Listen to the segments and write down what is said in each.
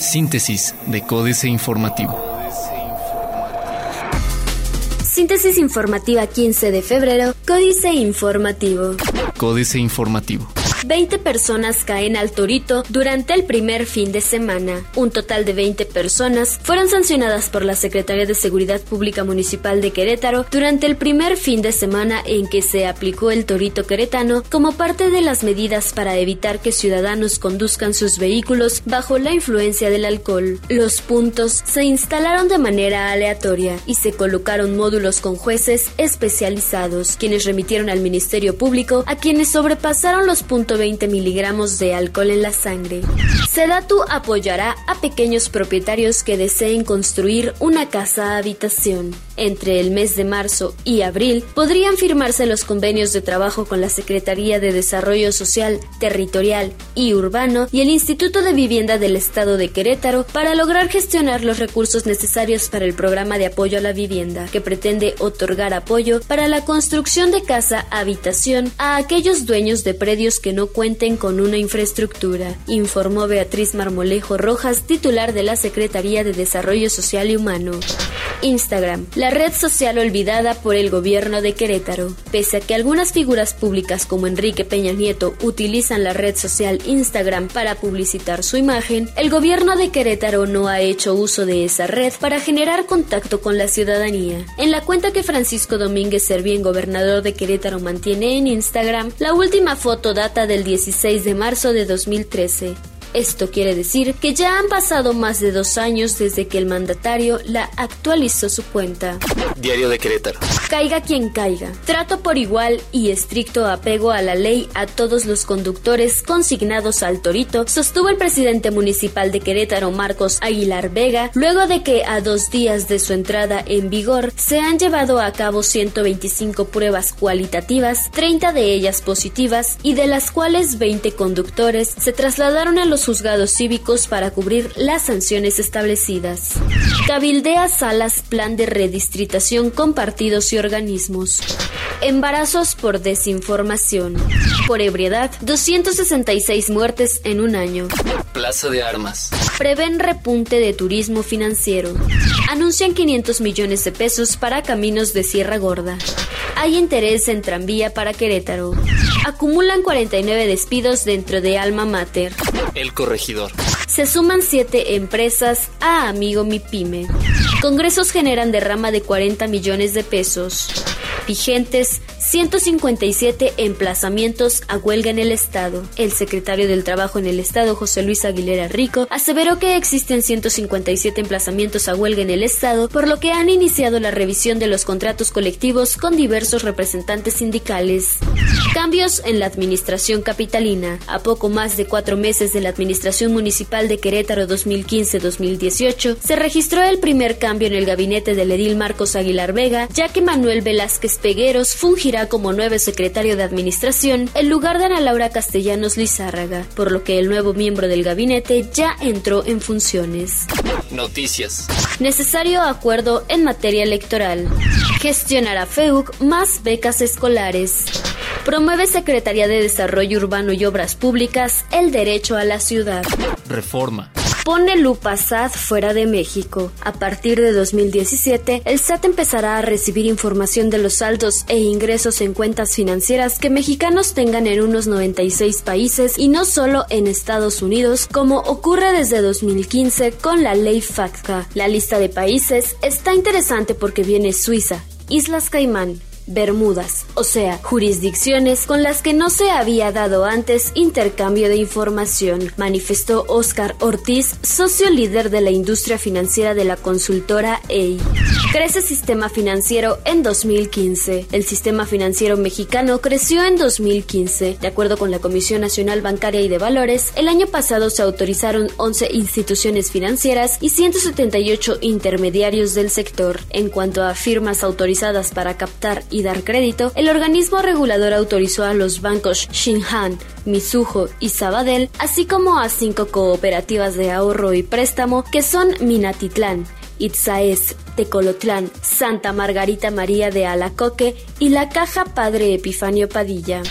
Síntesis de Códice Informativo. Síntesis informativa 15 de febrero, Códice Informativo. Códice Informativo. 20 personas caen al torito durante el primer fin de semana. Un total de 20 personas fueron sancionadas por la Secretaría de Seguridad Pública Municipal de Querétaro durante el primer fin de semana en que se aplicó el torito queretano como parte de las medidas para evitar que ciudadanos conduzcan sus vehículos bajo la influencia del alcohol. Los puntos se instalaron de manera aleatoria y se colocaron módulos con jueces especializados, quienes remitieron al Ministerio Público a quienes sobrepasaron los puntos 20 miligramos de alcohol en la sangre. Sedatu apoyará a pequeños propietarios que deseen construir una casa habitación. Entre el mes de marzo y abril podrían firmarse los convenios de trabajo con la Secretaría de Desarrollo Social, Territorial y Urbano y el Instituto de Vivienda del Estado de Querétaro para lograr gestionar los recursos necesarios para el programa de apoyo a la vivienda, que pretende otorgar apoyo para la construcción de casa habitación a aquellos dueños de predios que no cuenten con una infraestructura, informó Beatriz Marmolejo Rojas, titular de la Secretaría de Desarrollo Social y Humano. Instagram, la red social olvidada por el gobierno de Querétaro. Pese a que algunas figuras públicas como Enrique Peña Nieto utilizan la red social Instagram para publicitar su imagen, el gobierno de Querétaro no ha hecho uso de esa red para generar contacto con la ciudadanía. En la cuenta que Francisco Domínguez Servién, gobernador de Querétaro, mantiene en Instagram, la última foto data del 16 de marzo de 2013. Esto quiere decir que ya han pasado más de dos años desde que el mandatario la actualizó su cuenta. Diario de Querétaro. Caiga quien caiga. Trato por igual y estricto apego a la ley a todos los conductores consignados al Torito, sostuvo el presidente municipal de Querétaro, Marcos Aguilar Vega, luego de que a dos días de su entrada en vigor se han llevado a cabo 125 pruebas cualitativas, 30 de ellas positivas y de las cuales 20 conductores se trasladaron a los juzgados cívicos para cubrir las sanciones establecidas. Cabildea Salas Plan de Redistritación con partidos y organismos. Embarazos por desinformación. Por ebriedad, 266 muertes en un año. Plaza de Armas. Prevén repunte de turismo financiero. Anuncian 500 millones de pesos para caminos de Sierra Gorda. Hay interés en tranvía para Querétaro. Acumulan 49 despidos dentro de Alma Mater. El corregidor. Se suman siete empresas a Amigo Mi Pyme. Congresos generan derrama de 40 millones de pesos. Vigentes 157 emplazamientos a huelga en el Estado. El secretario del Trabajo en el Estado, José Luis Aguilera Rico, aseveró que existen 157 emplazamientos a huelga en el Estado, por lo que han iniciado la revisión de los contratos colectivos con diversos representantes sindicales. Cambios en la administración capitalina. A poco más de cuatro meses de la administración municipal de Querétaro 2015-2018, se registró el primer cambio en el gabinete del edil Marcos Aguilar Vega, ya que Manuel Velázquez Pegueros fungirá como nuevo secretario de administración en lugar de Ana Laura Castellanos Lizárraga, por lo que el nuevo miembro del gabinete ya entró en funciones. Noticias. Necesario acuerdo en materia electoral. Gestionará FEUC más becas escolares. Promueve Secretaría de Desarrollo Urbano y Obras Públicas el derecho a la ciudad. Reforma. Pone lupa SAT fuera de México. A partir de 2017, el SAT empezará a recibir información de los saldos e ingresos en cuentas financieras que mexicanos tengan en unos 96 países y no solo en Estados Unidos, como ocurre desde 2015 con la ley FATCA. La lista de países está interesante porque viene Suiza, Islas Caimán, Bermudas, o sea, jurisdicciones con las que no se había dado antes intercambio de información, manifestó Oscar Ortiz, socio líder de la industria financiera de la consultora EI. Crece sistema financiero en 2015. El sistema financiero mexicano creció en 2015. De acuerdo con la Comisión Nacional Bancaria y de Valores, el año pasado se autorizaron 11 instituciones financieras y 178 intermediarios del sector. En cuanto a firmas autorizadas para captar y dar crédito, el organismo regulador autorizó a los bancos Shinhan, Mizuho y Sabadell, así como a cinco cooperativas de ahorro y préstamo que son Minatitlán, Itzaes, Tecolotlán, Santa Margarita María de Alacoque y la Caja Padre Epifanio Padilla.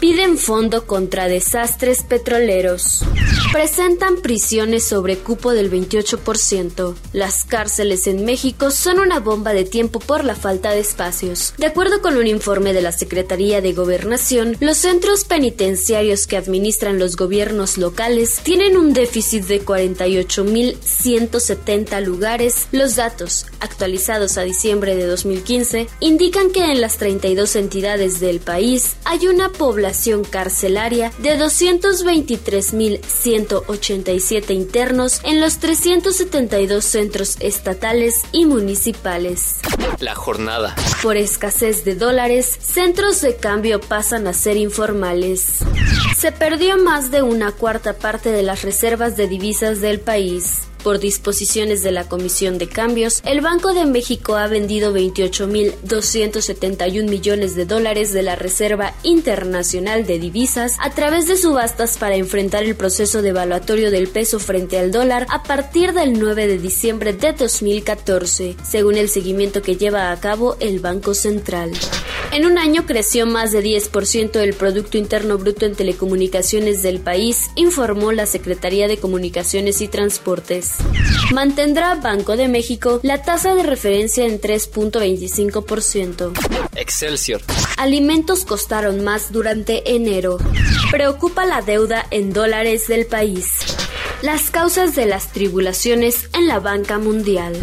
Piden fondo contra desastres petroleros. Presentan prisiones sobre cupo del 28%. Las cárceles en México son una bomba de tiempo por la falta de espacios. De acuerdo con un informe de la Secretaría de Gobernación, los centros penitenciarios que administran los gobiernos locales tienen un déficit de 48.170 lugares. Los datos, actualizados a diciembre de 2015, indican que en las 32 entidades del país hay una población carcelaria de 223.187 internos en los 372 centros estatales y municipales. La jornada. Por escasez de dólares, centros de cambio pasan a ser informales. Se perdió más de una cuarta parte de las reservas de divisas del país. Por disposiciones de la Comisión de Cambios, el Banco de México ha vendido 28.271 millones de dólares de la Reserva Internacional de Divisas a través de subastas para enfrentar el proceso devaluatorio del peso frente al dólar a partir del 9 de diciembre de 2014, según el seguimiento que lleva a cabo el Banco Central. En un año creció más de 10% el Producto Interno Bruto en telecomunicaciones del país, informó la Secretaría de Comunicaciones y Transportes. Mantendrá Banco de México la tasa de referencia en 3.25%. Excelsior. Alimentos costaron más durante enero. Preocupa la deuda en dólares del país. Las causas de las tribulaciones en la banca mundial.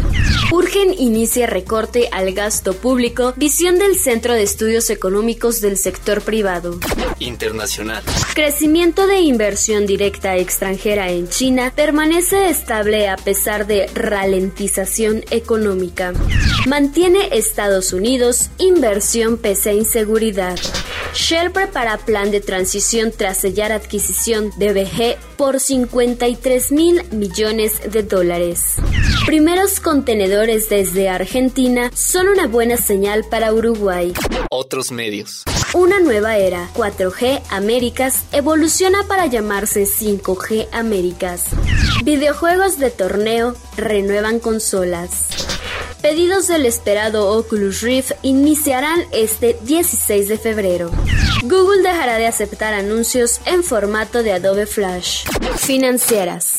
Urgen inicia recorte al gasto público, visión del Centro de Estudios Económicos del Sector Privado. Internacional. Crecimiento de inversión directa extranjera en China permanece estable a pesar de ralentización económica. Mantiene Estados Unidos inversión pese a inseguridad. Shell prepara plan de transición tras sellar adquisición de BG por 53 mil millones de dólares. Primeros contenedores desde Argentina son una buena señal para Uruguay. Otros medios. Una nueva era, 4G Américas, evoluciona para llamarse 5G Américas. Videojuegos de torneo renuevan consolas. Pedidos del esperado Oculus Rift iniciarán este 16 de febrero. Google dejará de aceptar anuncios en formato de Adobe Flash. Financieras.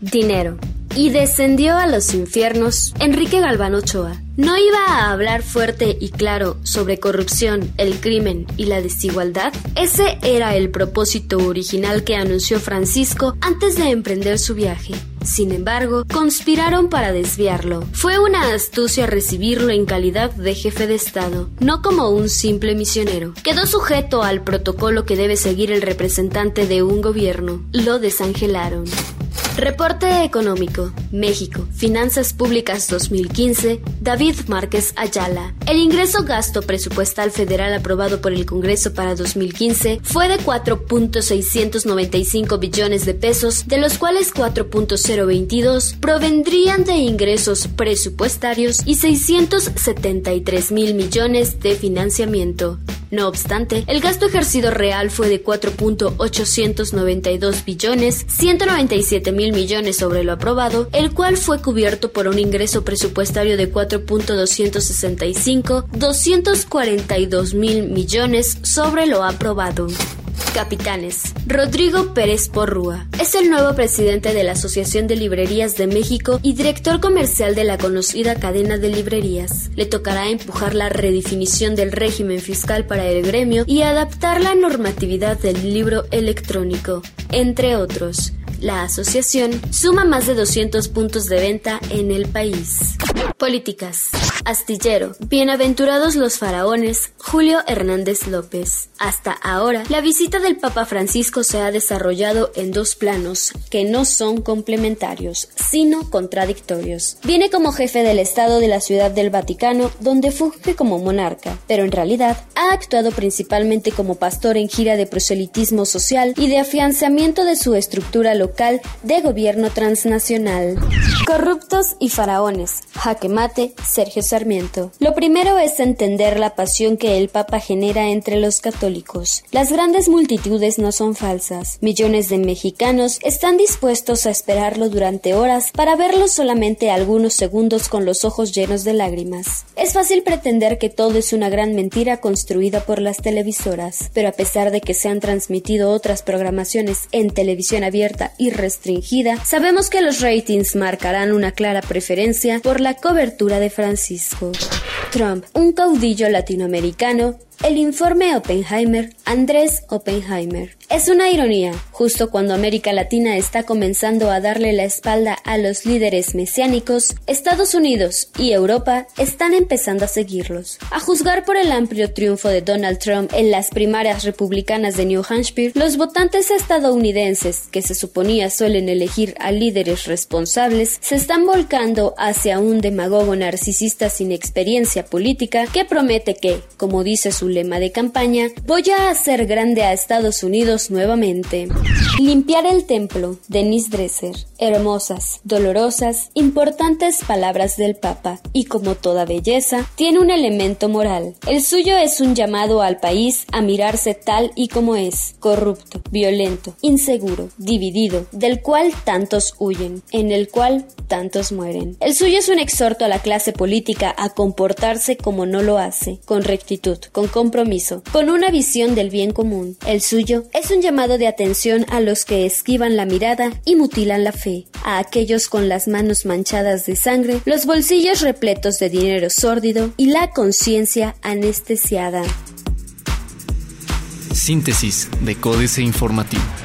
Dinero. Y descendió a los infiernos Enrique Galván Ochoa. ¿No iba a hablar fuerte y claro sobre corrupción, el crimen y la desigualdad? Ese era el propósito original que anunció Francisco antes de emprender su viaje. Sin embargo, conspiraron para desviarlo. Fue una astucia recibirlo en calidad de jefe de Estado, no como un simple misionero. Quedó sujeto al protocolo que debe seguir el representante de un gobierno. Lo desangelaron. Reporte económico. México. Finanzas Públicas 2015. David Márquez Ayala. El ingreso gasto presupuestal federal aprobado por el Congreso para 2015 fue de 4.695 billones de pesos, de los cuales 4.022 provendrían de ingresos presupuestarios y 673 mil millones de financiamiento. No obstante, el gasto ejercido real fue de 4.892 billones, 197 mil millones sobre lo aprobado, el cual fue cubierto por un ingreso presupuestario de 4.265, 242 mil millones sobre lo aprobado. Capitanes. Rodrigo Pérez Porrúa es el nuevo presidente de la Asociación de Librerías de México y director comercial de la conocida cadena de librerías. Le tocará empujar la redefinición del régimen fiscal para el gremio y adaptar la normatividad del libro electrónico, entre otros. La asociación suma más de 200 puntos de venta en el país. Políticas. Astillero. Bienaventurados los faraones. Julio Hernández López. Hasta ahora, la visita del Papa Francisco se ha desarrollado en dos planos que no son complementarios, sino contradictorios. Viene como jefe del Estado de la Ciudad del Vaticano, donde funge como monarca, pero en realidad ha actuado principalmente como pastor en gira de proselitismo social y de afianzamiento de su estructura local de gobierno transnacional. Corruptos y faraones. Jaque Mate, Sergio Lo primero es entender la pasión que el Papa genera entre los católicos. Las grandes multitudes no son falsas. Millones de mexicanos están dispuestos a esperarlo durante horas para verlo solamente algunos segundos con los ojos llenos de lágrimas. Es fácil pretender que todo es una gran mentira construida por las televisoras, pero a pesar de que se han transmitido otras programaciones en televisión abierta y restringida, sabemos que los ratings marcarán una clara preferencia por la cobertura de Francisco. Trump, un caudillo latinoamericano, el informe Oppenheimer, Andrés Oppenheimer. Es una ironía, justo cuando América Latina está comenzando a darle la espalda a los líderes mesiánicos, Estados Unidos y Europa están empezando a seguirlos. A juzgar por el amplio triunfo de Donald Trump en las primarias republicanas de New Hampshire, los votantes estadounidenses, que se suponía suelen elegir a líderes responsables, se están volcando hacia un demagogo narcisista sin experiencia política que promete que, como dice lema de campaña, voy a hacer grande a Estados Unidos nuevamente. Limpiar el templo, Denise Dresser. Hermosas, dolorosas, importantes palabras del Papa, y como toda belleza, tiene un elemento moral. El suyo es un llamado al país a mirarse tal y como es, corrupto, violento, inseguro, dividido, del cual tantos huyen, en el cual tantos mueren. El suyo es un exhorto a la clase política a comportarse como no lo hace, con rectitud, con compromiso, con una visión del bien común. El suyo es un llamado de atención a los que esquivan la mirada y mutilan la fe, a aquellos con las manos manchadas de sangre, los bolsillos repletos de dinero sórdido y la conciencia anestesiada. Síntesis de Códice Informativo.